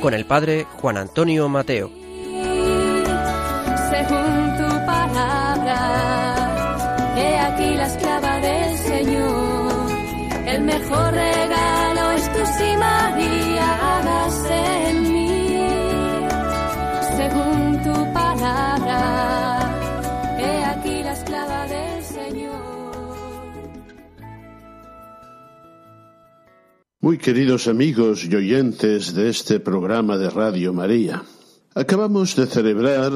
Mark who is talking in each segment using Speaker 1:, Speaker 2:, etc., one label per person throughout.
Speaker 1: Con el padre Juan Antonio Mateo.
Speaker 2: según tu palabra. He aquí la esclava del Señor. El mejor regalo es tu sí,
Speaker 3: Muy queridos amigos y oyentes de este programa de Radio María, acabamos de celebrar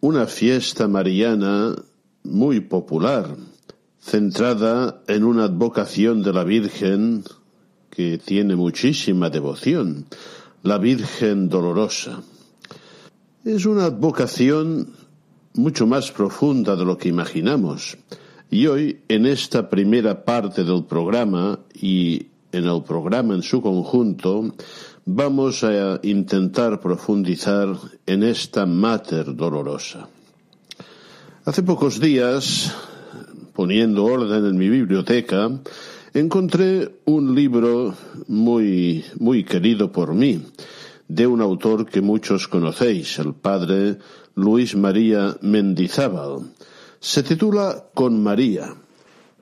Speaker 3: una fiesta mariana muy popular, centrada en una advocación de la Virgen que tiene muchísima devoción, la Virgen Dolorosa. Es una advocación mucho más profunda de lo que imaginamos. Y hoy, en esta primera parte del programa y en el programa en su conjunto, vamos a intentar profundizar en esta Mater Dolorosa. Hace pocos días, poniendo orden en mi biblioteca, encontré un libro muy, muy querido por mí, de un autor que muchos conocéis, el padre Luis María Mendizábal. Se titula Con María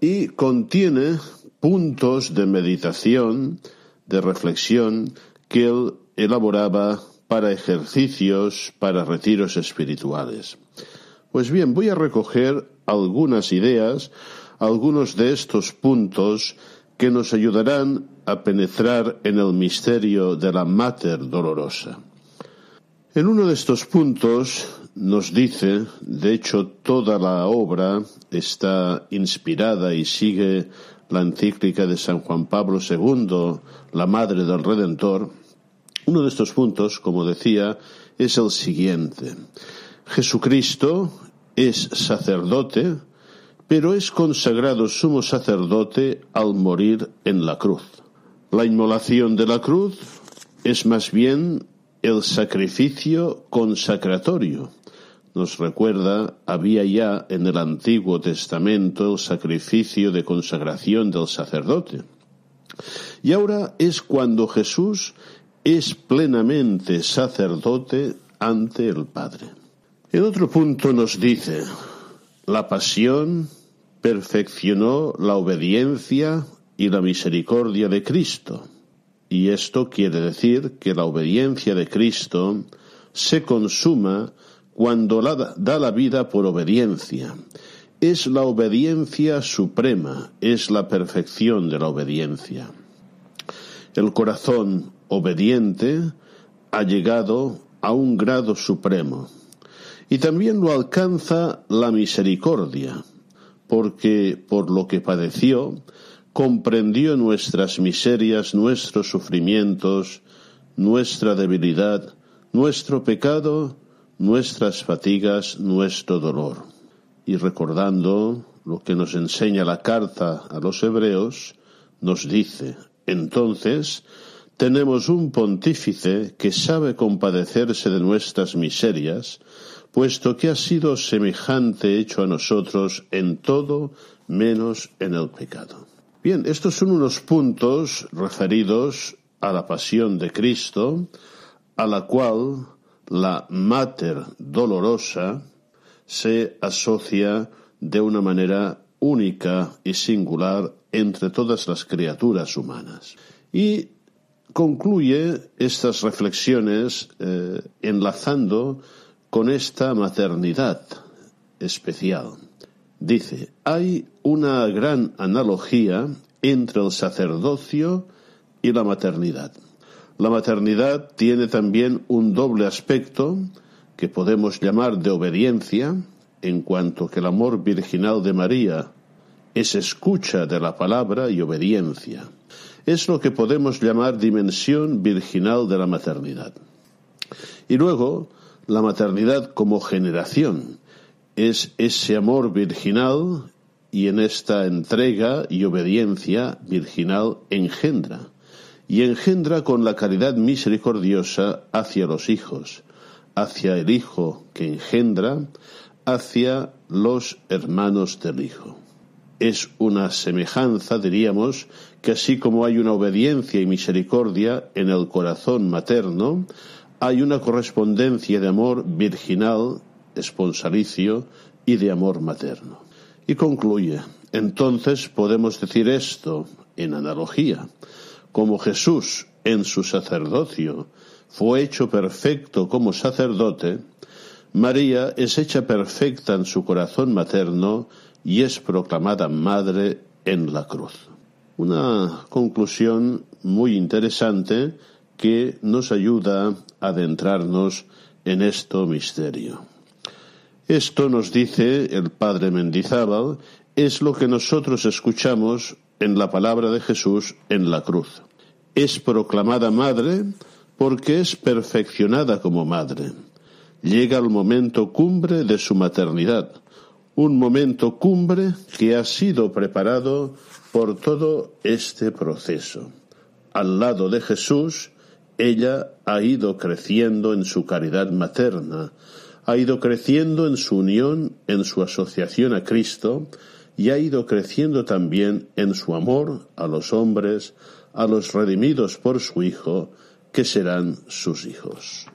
Speaker 3: y contiene puntos de meditación, de reflexión que él elaboraba para ejercicios, para retiros espirituales. Pues bien, voy a recoger algunas ideas, algunos de estos puntos que nos ayudarán a penetrar en el misterio de la Mater Dolorosa. En uno de estos puntos nos dice, de hecho toda la obra está inspirada y sigue la encíclica de San Juan Pablo II, la Madre del Redentor, uno de estos puntos, como decía, es el siguiente. Jesucristo es sacerdote, pero es consagrado sumo sacerdote al morir en la cruz. La inmolación de la cruz es más bien el sacrificio consacratorio. Nos recuerda, había ya en el Antiguo Testamento sacrificio de consagración del sacerdote. Y ahora es cuando Jesús es plenamente sacerdote ante el Padre. En otro punto nos dice, la pasión perfeccionó la obediencia y la misericordia de Cristo. Y esto quiere decir que la obediencia de Cristo se consuma cuando la- da la vida por obediencia. Es la obediencia suprema, es la perfección de la obediencia. El corazón obediente ha llegado a un grado supremo. Y también lo alcanza la misericordia, porque por lo que padeció, comprendió nuestras miserias, nuestros sufrimientos, nuestra debilidad, nuestro pecado, nuestras fatigas, nuestro dolor. Y recordando lo que nos enseña la carta a los hebreos, nos dice, entonces, tenemos un pontífice que sabe compadecerse de nuestras miserias, puesto que ha sido semejante hecho a nosotros en todo menos en el pecado. Bien, estos son unos puntos referidos a la pasión de Cristo, a la cual la Mater Dolorosa se asocia de una manera única y singular entre todas las criaturas humanas. Y concluye estas reflexiones eh, enlazando con esta maternidad especial. Dice, hay una gran analogía entre el sacerdocio y la maternidad. La maternidad tiene también un doble aspecto que podemos llamar de obediencia, en cuanto que el amor virginal de María es escucha de la palabra y obediencia. Es lo que podemos llamar dimensión virginal de la maternidad. Y luego, la maternidad como generación es ese amor virginal y en esta entrega y obediencia virginal engendra. Y engendra con la caridad misericordiosa hacia los hijos, hacia el hijo que engendra, hacia los hermanos del hijo. Es una semejanza, diríamos, que así como hay una obediencia y misericordia en el corazón materno, hay una correspondencia de amor virginal, esponsalicio y de amor materno. Y concluye, entonces podemos decir esto en analogía, como Jesús en su sacerdocio fue hecho perfecto como sacerdote, María es hecha perfecta en su corazón materno y es proclamada madre en la cruz. Una conclusión muy interesante que nos ayuda a adentrarnos en este misterio. Esto nos dice el Padre Mendizábal, es lo que nosotros escuchamos en la palabra de Jesús en la cruz. Es proclamada madre porque es perfeccionada como madre. Llega el momento cumbre de su maternidad, un momento cumbre que ha sido preparado por todo este proceso. Al lado de Jesús, ella ha ido creciendo en su caridad materna, ha ido creciendo en su unión, en su asociación a Cristo, y ha ido creciendo también en su amor a los hombres, a los redimidos por su Hijo, que serán sus hijos.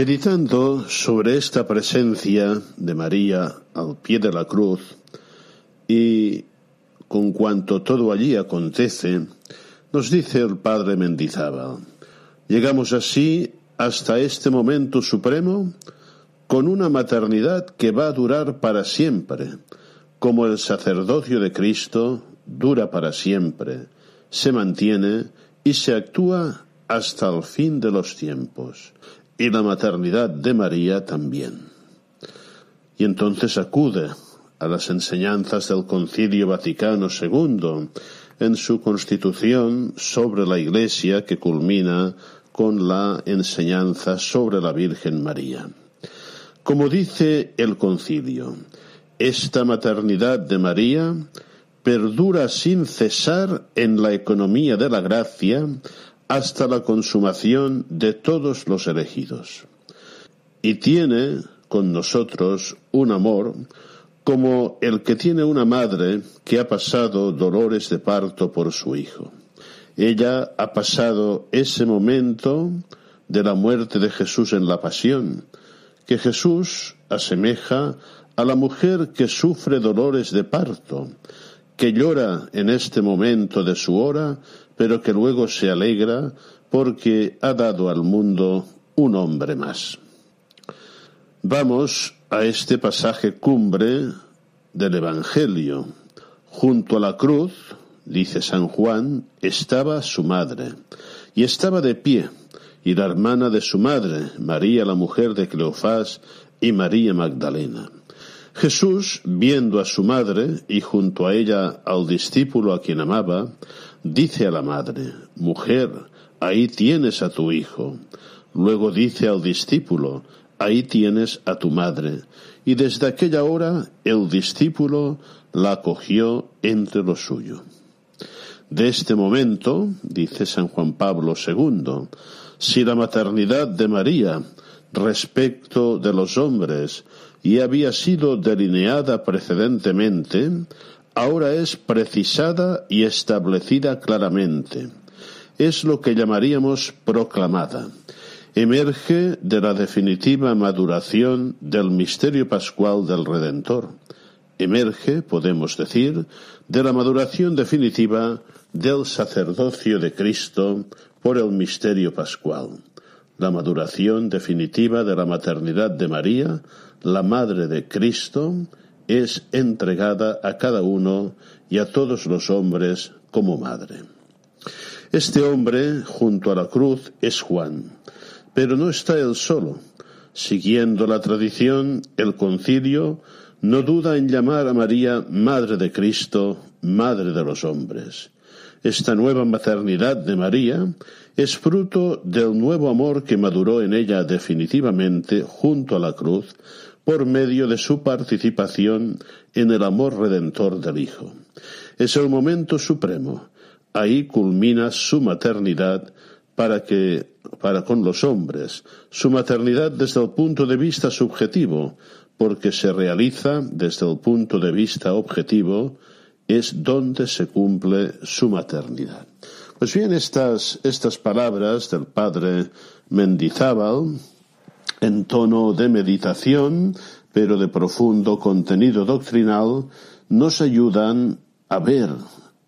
Speaker 3: Meditando sobre esta presencia de María al pie de la cruz y con cuanto todo allí acontece, nos dice el Padre Mendizábal, llegamos así hasta este momento supremo con una maternidad que va a durar para siempre, como el sacerdocio de Cristo dura para siempre, se mantiene y se actúa hasta el fin de los tiempos y la maternidad de María también. Y entonces acude a las enseñanzas del Concilio Vaticano II en su constitución sobre la Iglesia que culmina con la enseñanza sobre la Virgen María. Como dice el concilio, esta maternidad de María perdura sin cesar en la economía de la gracia hasta la consumación de todos los elegidos. Y tiene con nosotros un amor como el que tiene una madre que ha pasado dolores de parto por su hijo. Ella ha pasado ese momento de la muerte de Jesús en la pasión, que Jesús asemeja a la mujer que sufre dolores de parto, que llora en este momento de su hora pero que luego se alegra porque ha dado al mundo un hombre más. Vamos a este pasaje cumbre del Evangelio. Junto a la cruz, dice San Juan, estaba su madre, y estaba de pie, y la hermana de su madre, María la mujer de Cleofás, y María Magdalena. Jesús, viendo a su madre y junto a ella al discípulo a quien amaba, dice a la madre, Mujer, ahí tienes a tu hijo. Luego dice al discípulo, Ahí tienes a tu madre. Y desde aquella hora el discípulo la acogió entre los suyos. De este momento, dice San Juan Pablo II, si la maternidad de María respecto de los hombres y había sido delineada precedentemente, ahora es precisada y establecida claramente. Es lo que llamaríamos proclamada. Emerge de la definitiva maduración del misterio pascual del Redentor. Emerge, podemos decir, de la maduración definitiva del sacerdocio de Cristo por el misterio pascual. La maduración definitiva de la maternidad de María, la Madre de Cristo, es entregada a cada uno y a todos los hombres como madre. Este hombre, junto a la cruz, es Juan, pero no está él solo. Siguiendo la tradición, el concilio no duda en llamar a María Madre de Cristo, Madre de los hombres. Esta nueva maternidad de María es fruto del nuevo amor que maduró en ella definitivamente junto a la cruz por medio de su participación en el amor redentor del Hijo. Es el momento supremo. Ahí culmina su maternidad para que para con los hombres, su maternidad desde el punto de vista subjetivo, porque se realiza desde el punto de vista objetivo, es donde se cumple su maternidad. Pues bien, estas, estas palabras del padre Mendizábal, en tono de meditación, pero de profundo contenido doctrinal, nos ayudan a ver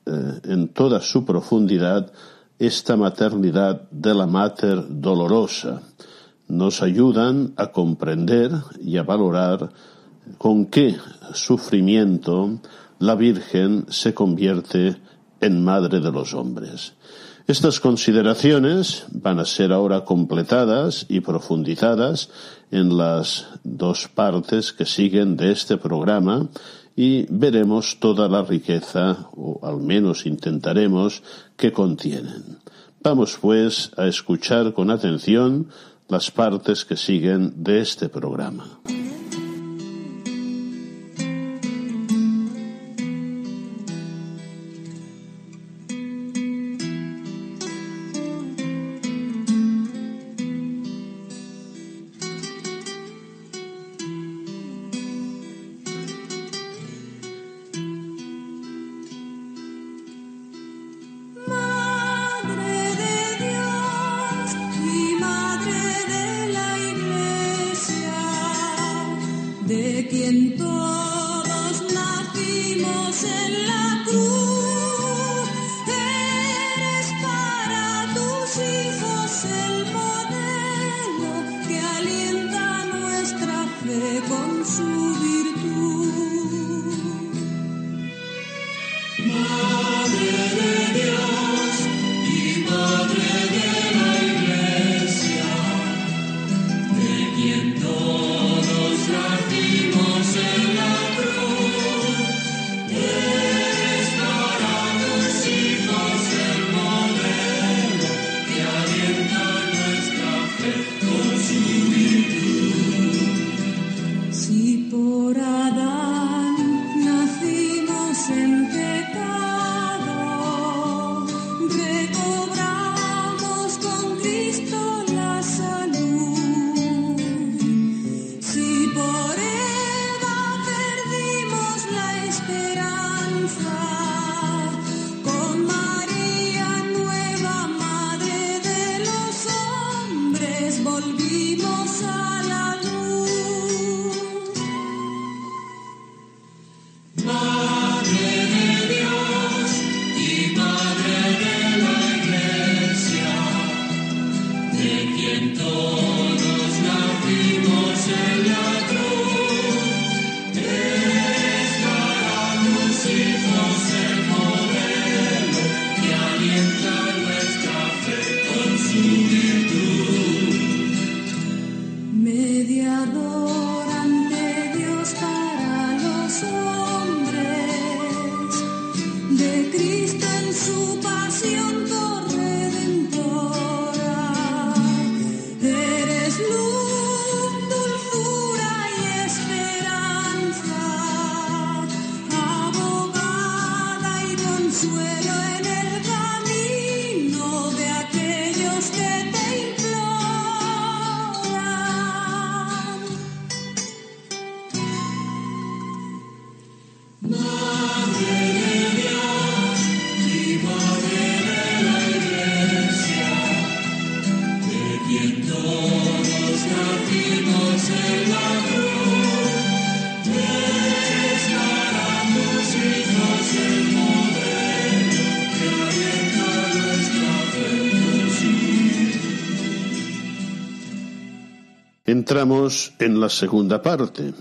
Speaker 3: eh, en toda su profundidad esta maternidad de la Mater dolorosa. Nos ayudan a comprender y a valorar con qué sufrimiento la Virgen se convierte en Madre de los hombres. Estas consideraciones van a ser ahora completadas y profundizadas en las dos partes que siguen de este programa y veremos toda la riqueza, o al menos intentaremos, que contienen. Vamos pues a escuchar con atención las partes que siguen de este programa.
Speaker 4: podré
Speaker 3: consumir En la segunda parte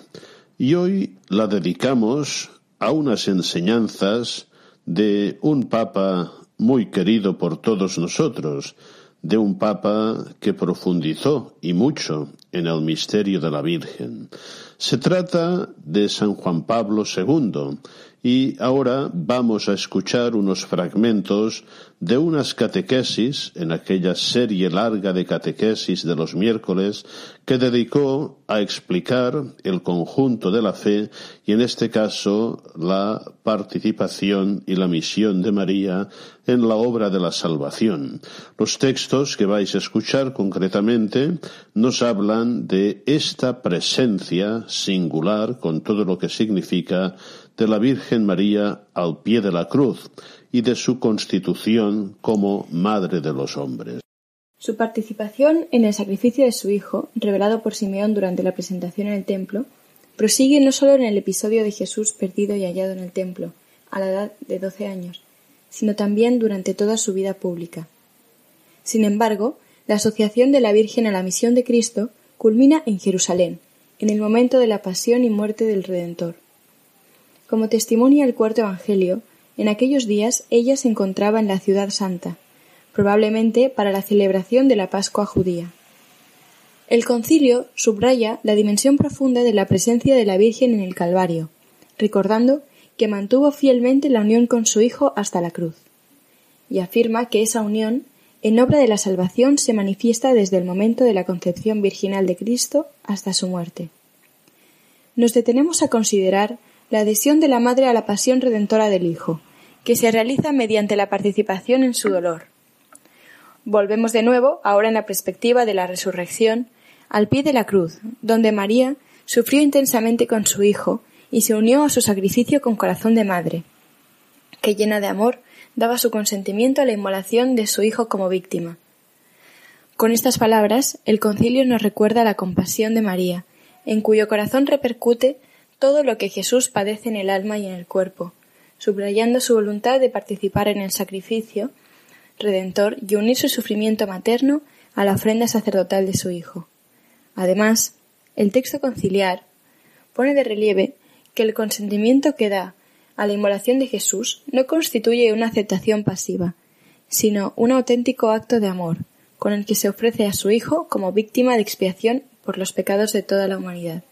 Speaker 3: y hoy la dedicamos a unas enseñanzas de un papa muy querido por todos nosotros, de un papa que profundizó y mucho en el misterio de la Virgen. Se trata de San Juan Pablo II y ahora vamos a escuchar unos fragmentos de unas catequesis en aquella serie larga de catequesis de los miércoles que dedicó a explicar el conjunto de la fe y en este caso la participación y la misión de María en la obra de la salvación. Los textos que vais a escuchar concretamente nos hablan de esta presencia singular con todo lo que significa de la Virgen María al pie de la cruz y de su constitución como Madre de los hombres.
Speaker 4: Su participación en el sacrificio de su Hijo, revelado por Simeón durante la presentación en el templo, prosigue no solo en el episodio de Jesús perdido y hallado en el templo, a la edad de doce años, sino también durante toda su vida pública. Sin embargo, la asociación de la Virgen a la misión de Cristo culmina en Jerusalén, en el momento de la pasión y muerte del Redentor. Como testimonia el cuarto Evangelio, en aquellos días ella se encontraba en la ciudad santa, probablemente para la celebración de la Pascua judía. El concilio subraya la dimensión profunda de la presencia de la Virgen en el Calvario, recordando que mantuvo fielmente la unión con su Hijo hasta la cruz, y afirma que esa unión, en obra de la salvación, se manifiesta desde el momento de la concepción virginal de Cristo hasta su muerte. Nos detenemos a considerar la adhesión de la madre a la pasión redentora del Hijo, que se realiza mediante la participación en su dolor. Volvemos de nuevo, ahora en la perspectiva de la resurrección, al pie de la cruz, donde María sufrió intensamente con su Hijo y se unió a su sacrificio con corazón de madre, que llena de amor daba su consentimiento a la inmolación de su Hijo como víctima. Con estas palabras, el concilio nos recuerda la compasión de María, en cuyo corazón repercute todo lo que Jesús padece en el alma y en el cuerpo, subrayando su voluntad de participar en el sacrificio redentor y unir su sufrimiento materno a la ofrenda sacerdotal de su Hijo. Además, el texto conciliar pone de relieve que el consentimiento que da a la inmolación de Jesús no constituye una aceptación pasiva, sino un auténtico acto de amor, con el que se ofrece a su Hijo como víctima de expiación por los pecados de toda la humanidad.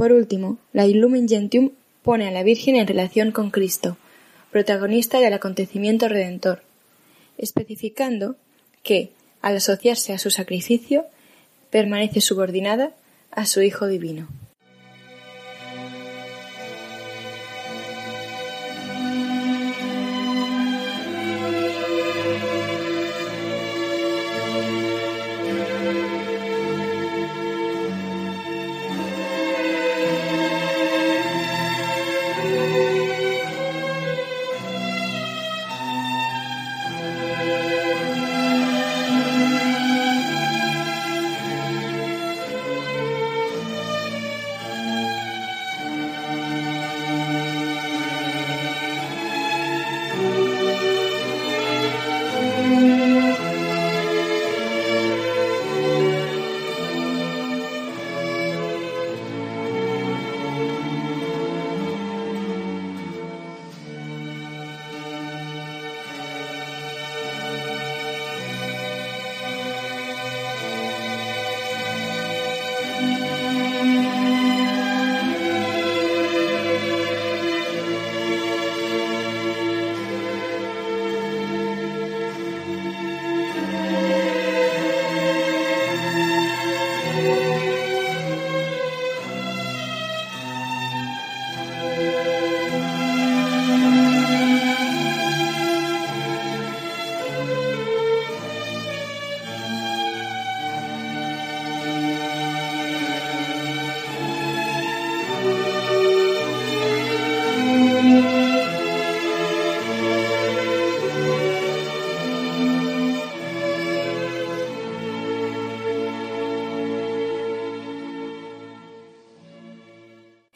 Speaker 4: Por último, la Lumen Gentium pone a la Virgen en relación con Cristo, protagonista del acontecimiento redentor, especificando que, al asociarse a su sacrificio, permanece subordinada a su Hijo divino.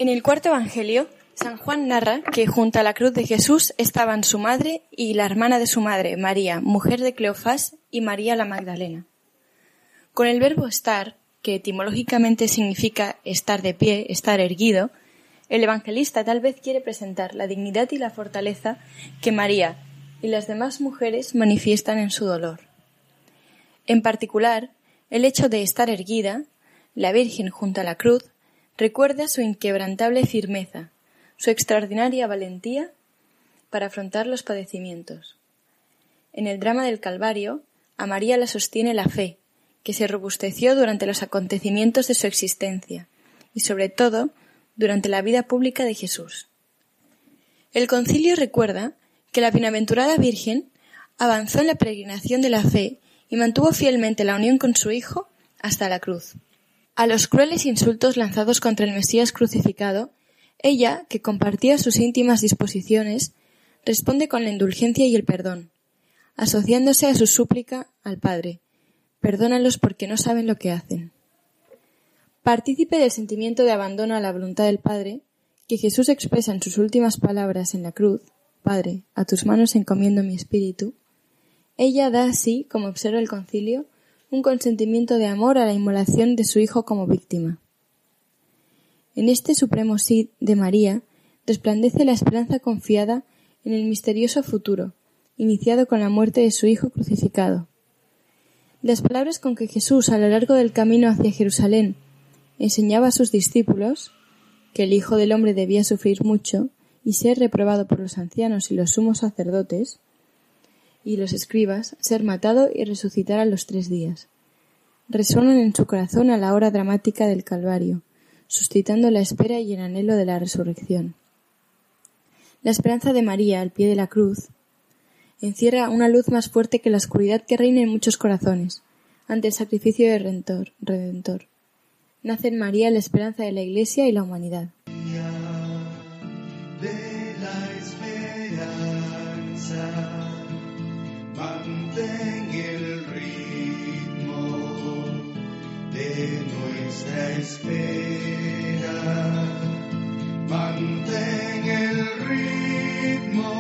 Speaker 4: En el cuarto Evangelio, San Juan narra que junto a la cruz de Jesús estaban su madre y la hermana de su madre, María, mujer de Cleofás, y María la Magdalena. Con el verbo estar, que etimológicamente significa estar de pie, estar erguido, el evangelista tal vez quiere presentar la dignidad y la fortaleza que María y las demás mujeres manifiestan en su dolor. En particular, el hecho de estar erguida, la Virgen junto a la cruz, recuerda su inquebrantable firmeza, su extraordinaria valentía para afrontar los padecimientos. En el drama del Calvario, a María la sostiene la fe, que se robusteció durante los acontecimientos de su existencia, y sobre todo durante la vida pública de Jesús. El concilio recuerda que la bienaventurada Virgen avanzó en la peregrinación de la fe y mantuvo fielmente la unión con su Hijo hasta la cruz. A los crueles insultos lanzados contra el Mesías crucificado, ella, que compartía sus íntimas disposiciones, responde con la indulgencia y el perdón, asociándose a su súplica al Padre. Perdónalos porque no saben lo que hacen. Partícipe del sentimiento de abandono a la voluntad del Padre, que Jesús expresa en sus últimas palabras en la cruz, Padre, a tus manos encomiendo mi espíritu, ella da así, como observa el concilio, un consentimiento de amor a la inmolación de su Hijo como víctima. En este supremo sí de María resplandece la esperanza confiada en el misterioso futuro, iniciado con la muerte de su Hijo crucificado. Las palabras con que Jesús a lo largo del camino hacia Jerusalén enseñaba a sus discípulos que el Hijo del Hombre debía sufrir mucho y ser reprobado por los ancianos y los sumos sacerdotes, y los escribas, ser matado y resucitar a los tres días. Resuenan en su corazón a la hora dramática del Calvario, suscitando la espera y el anhelo de la resurrección. La esperanza de María al pie de la cruz encierra una luz más fuerte que la oscuridad que reina en muchos corazones ante el sacrificio de redentor. redentor. Nace en María la esperanza de la Iglesia y la humanidad.
Speaker 5: Espera. Mantén el ritmo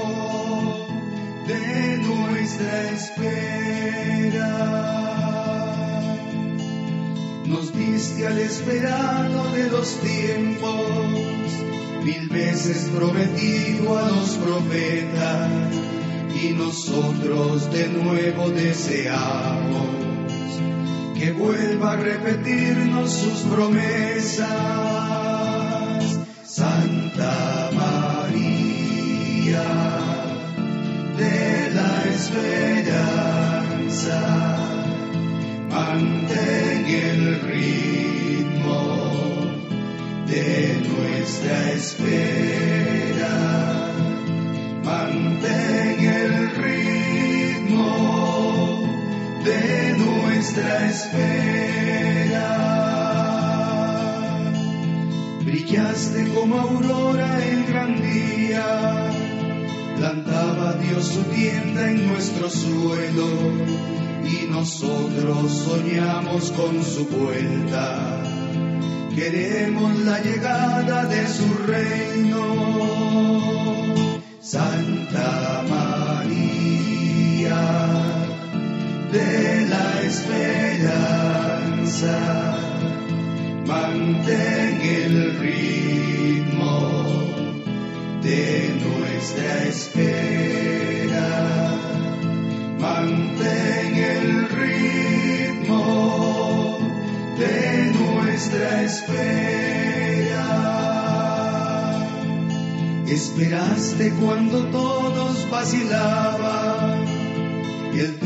Speaker 5: de nuestra espera. Nos diste al esperado de los tiempos, mil veces prometido a los profetas, y nosotros de nuevo deseamos que vuelva a repetirnos sus promesas. Santa María de la esperanza, mantén el ritmo de nuestra espera. Mantén nuestra espera. Brillaste como aurora en gran día, plantaba Dios su tienda en nuestro suelo y nosotros soñamos con su vuelta. Queremos la llegada de su reino, Santa María esperanza. Mantén el ritmo de nuestra espera. Mantén el ritmo de nuestra espera. Esperaste cuando todos vacilaban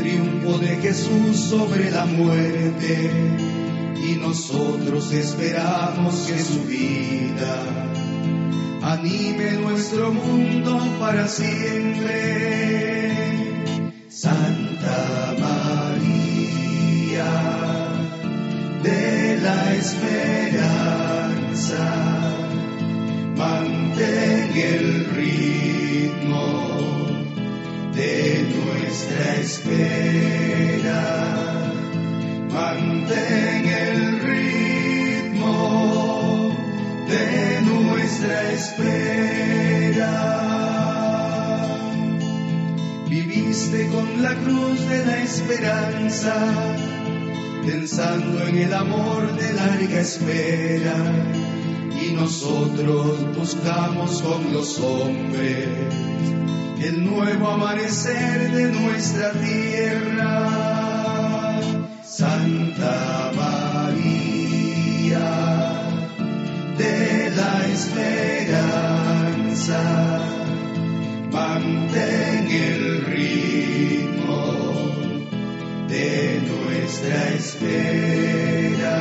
Speaker 5: triunfo de Jesús sobre la muerte y nosotros esperamos que su vida anime nuestro mundo para siempre. Santa María de la esperanza, mantén el nuestra espera. Mantén el ritmo de nuestra espera. Viviste con la cruz de la esperanza, pensando en el amor de larga espera. Y nosotros buscamos con los hombres el nuevo amanecer de nuestra tierra. Santa María de la esperanza, mantén el ritmo de nuestra espera.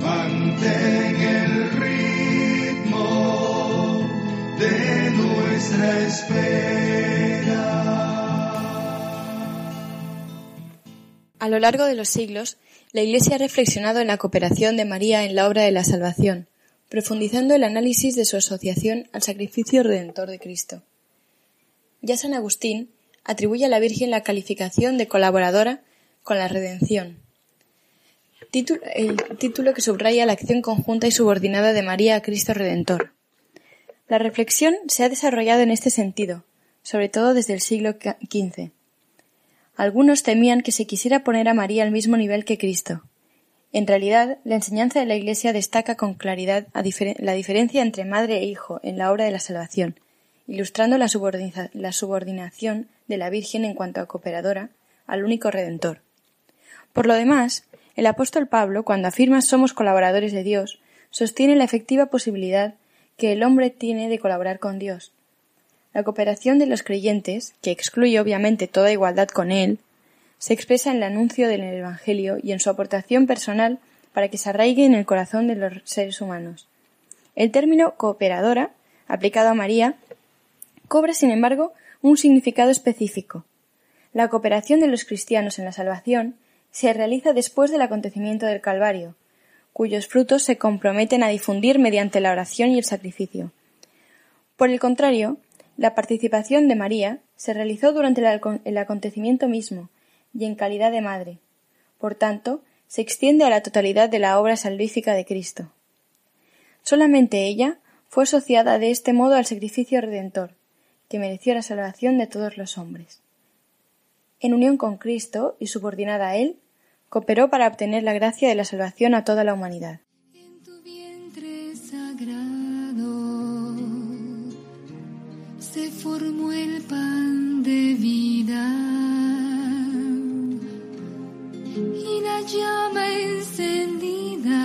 Speaker 5: Mantén nuestra.
Speaker 4: A lo largo de los siglos, la Iglesia ha reflexionado en la cooperación de María en la obra de la salvación, profundizando el análisis de su asociación al sacrificio redentor de Cristo. Ya San Agustín atribuye a la Virgen la calificación de colaboradora con la redención, el título que subraya la acción conjunta y subordinada de María a Cristo Redentor. La reflexión se ha desarrollado en este sentido, sobre todo desde el siglo XV. Algunos temían que se quisiera poner a María al mismo nivel que Cristo. En realidad, la enseñanza de la Iglesia destaca con claridad la diferencia entre madre e hijo en la obra de la salvación, ilustrando la, la subordinación de la Virgen en cuanto a cooperadora al único Redentor. Por lo demás, el apóstol Pablo, cuando afirma somos colaboradores de Dios, sostiene la efectiva posibilidad que el hombre tiene de colaborar con Dios, la cooperación de los creyentes, que excluye obviamente toda igualdad con Él, se expresa en el anuncio del Evangelio y en su aportación personal para que se arraigue en el corazón de los seres humanos. El término cooperadora, aplicado a María, cobra, sin embargo, un significado específico. La cooperación de los cristianos en la salvación se realiza después del acontecimiento del Calvario, cuyos frutos se comprometen a difundir mediante la oración y el sacrificio. Por el contrario, la participación de María se realizó durante el acontecimiento mismo y en calidad de madre. Por tanto, se extiende a la totalidad de la obra salvífica de Cristo. Solamente ella fue asociada de este modo al sacrificio redentor, que mereció la salvación de todos los hombres. En unión con Cristo y subordinada a Él, cooperó para obtener la gracia de la salvación a toda la humanidad.
Speaker 6: se formó el pan de vida y la llama encendida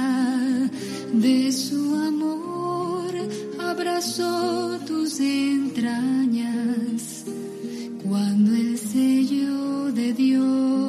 Speaker 6: de su amor abrazó tus entrañas cuando el sello de Dios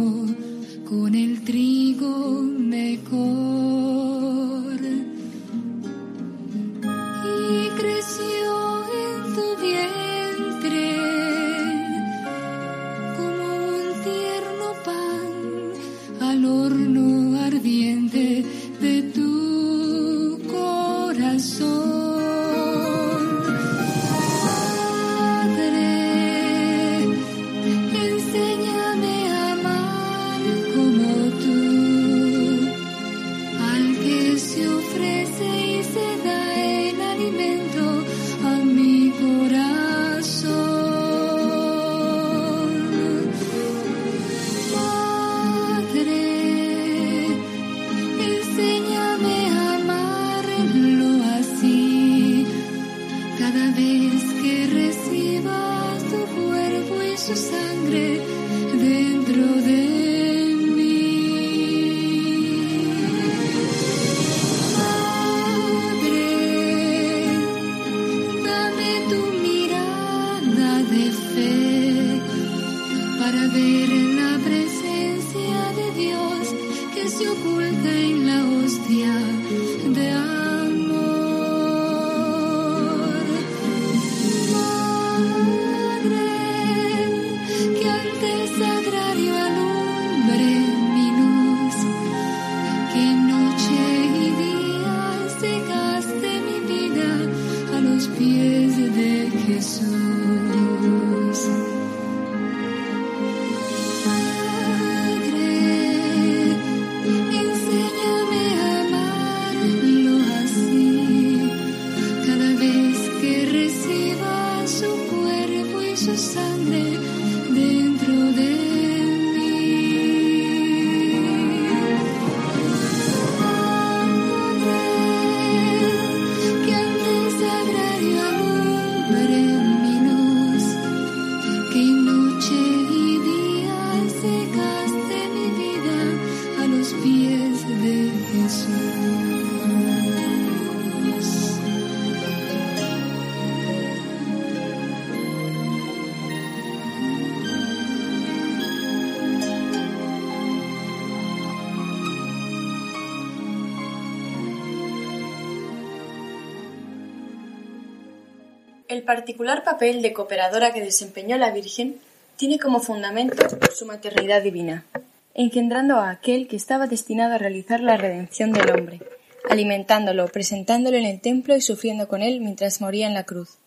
Speaker 4: particular papel de cooperadora que desempeñó la Virgen tiene como fundamento su maternidad divina, engendrando a aquel que estaba destinado a realizar la redención del hombre, alimentándolo, presentándolo en el templo y sufriendo con él mientras moría en la cruz.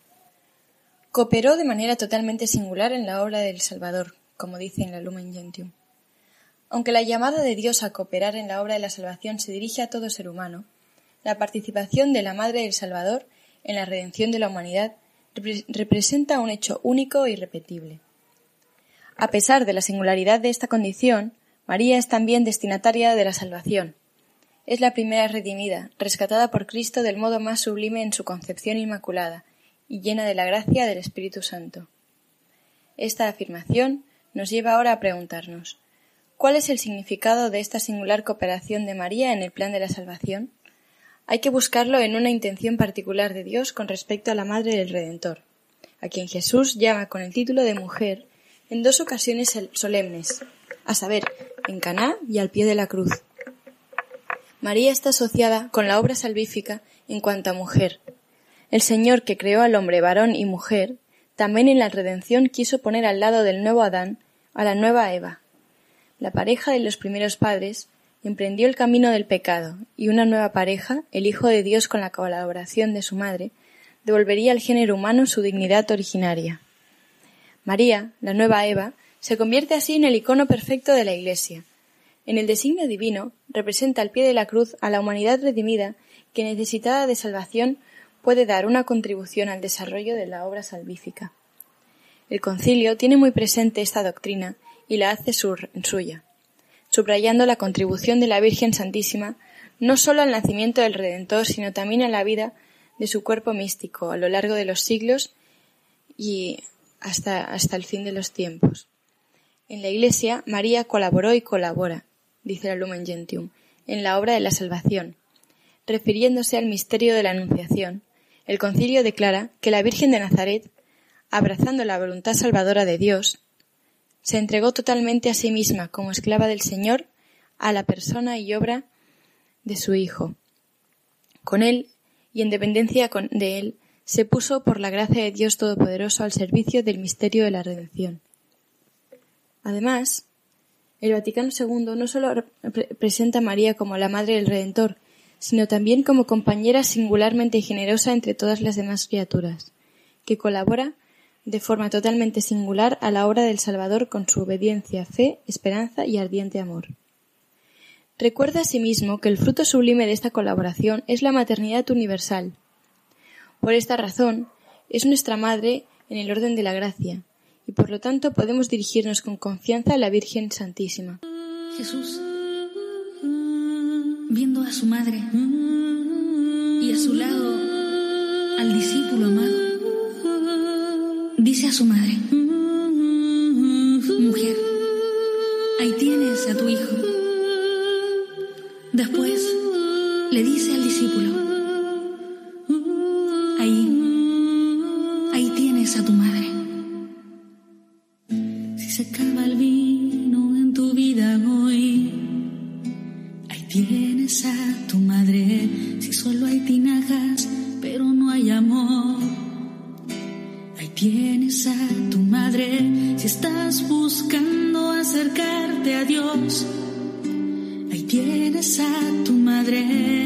Speaker 4: Cooperó de manera totalmente singular en la obra del Salvador, como dice en la Lumen Gentium. Aunque la llamada de Dios a cooperar en la obra de la salvación se dirige a todo ser humano, la participación de la Madre del Salvador en la redención de la humanidad representa un hecho único e irrepetible. A pesar de la singularidad de esta condición, María es también destinataria de la salvación. Es la primera redimida, rescatada por Cristo del modo más sublime en su concepción inmaculada y llena de la gracia del Espíritu Santo. Esta afirmación nos lleva ahora a preguntarnos ¿Cuál es el significado de esta singular cooperación de María en el plan de la salvación? Hay que buscarlo en una intención particular de Dios con respecto a la Madre del Redentor, a quien Jesús llama con el título de mujer en dos ocasiones solemnes, a saber, en Caná y al pie de la cruz. María está asociada con la obra salvífica en cuanto a mujer. El Señor que creó al hombre varón y mujer, también en la redención quiso poner al lado del nuevo Adán a la nueva Eva. La pareja de los primeros padres emprendió el camino del pecado, y una nueva pareja, el Hijo de Dios con la colaboración de su madre, devolvería al género humano su dignidad originaria. María, la nueva Eva, se convierte así en el icono perfecto de la Iglesia. En el designio divino representa al pie de la cruz a la humanidad redimida que necesitada de salvación puede dar una contribución al desarrollo de la obra salvífica. El concilio tiene muy presente esta doctrina y la hace suya subrayando la contribución de la Virgen Santísima no sólo al nacimiento del Redentor, sino también a la vida de su cuerpo místico a lo largo de los siglos y hasta, hasta el fin de los tiempos. En la Iglesia, María colaboró y colabora, dice la Lumen Gentium, en la obra de la salvación. Refiriéndose al misterio de la Anunciación, el concilio declara que la Virgen de Nazaret, abrazando la voluntad salvadora de Dios, se entregó totalmente a sí misma como esclava del Señor a la persona y obra de su Hijo. Con él y en dependencia de él se puso por la gracia de Dios Todopoderoso al servicio del misterio de la redención. Además, el Vaticano II no solo presenta a María como la Madre del Redentor, sino también como compañera singularmente generosa entre todas las demás criaturas, que colabora de forma totalmente singular a la obra del Salvador con su obediencia, fe, esperanza y ardiente amor. Recuerda asimismo que el fruto sublime de esta colaboración es la maternidad universal. Por esta razón, es nuestra Madre en el orden de la gracia, y por lo tanto podemos dirigirnos con confianza a la Virgen Santísima.
Speaker 7: Jesús, viendo a su madre y a su lado al discípulo amado, dice a su madre, mujer, ahí tienes a tu hijo. Después le dice al discípulo, Dios. Ahí tienes a tu madre.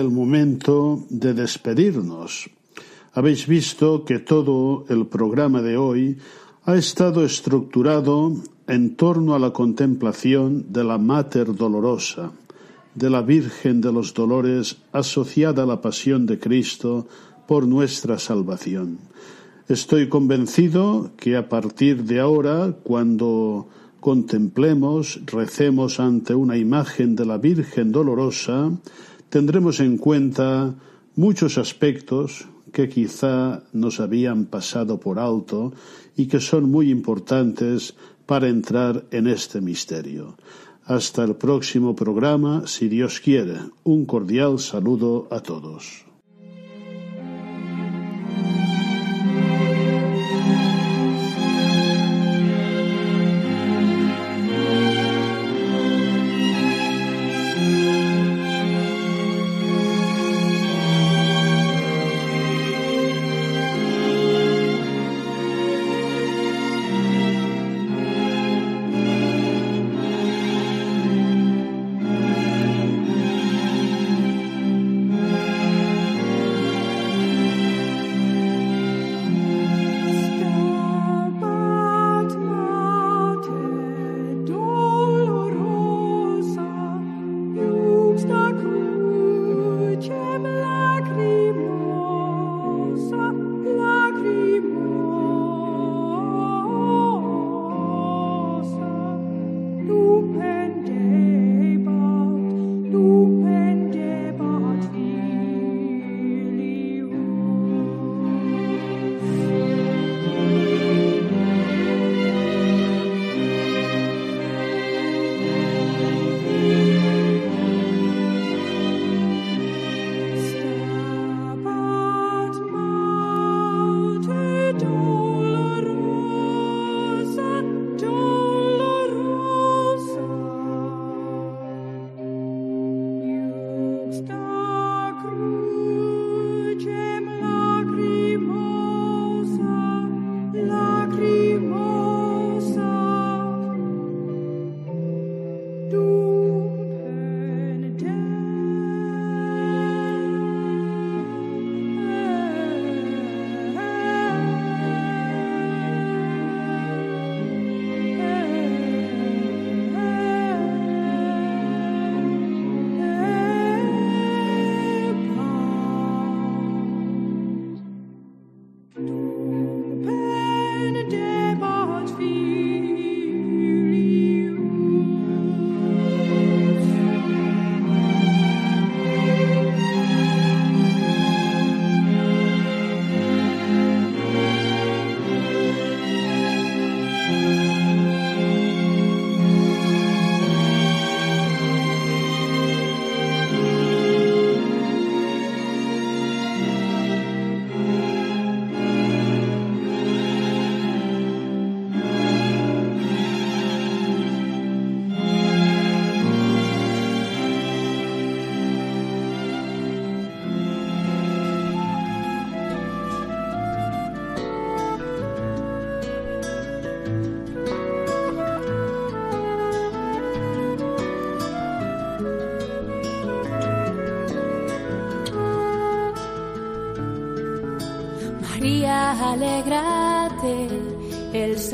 Speaker 6: El momento de despedirnos. Habéis visto que todo el programa de hoy ha estado estructurado en torno a la contemplación de la Mater Dolorosa, de la Virgen de los Dolores asociada a la pasión de Cristo por nuestra salvación. Estoy convencido que a partir de ahora, cuando contemplemos, recemos ante una imagen de la Virgen Dolorosa, tendremos en cuenta muchos aspectos que quizá nos habían pasado por alto y que son muy importantes para entrar en este misterio. Hasta el próximo programa, si Dios quiere. Un cordial saludo a todos.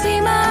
Speaker 2: Señor. El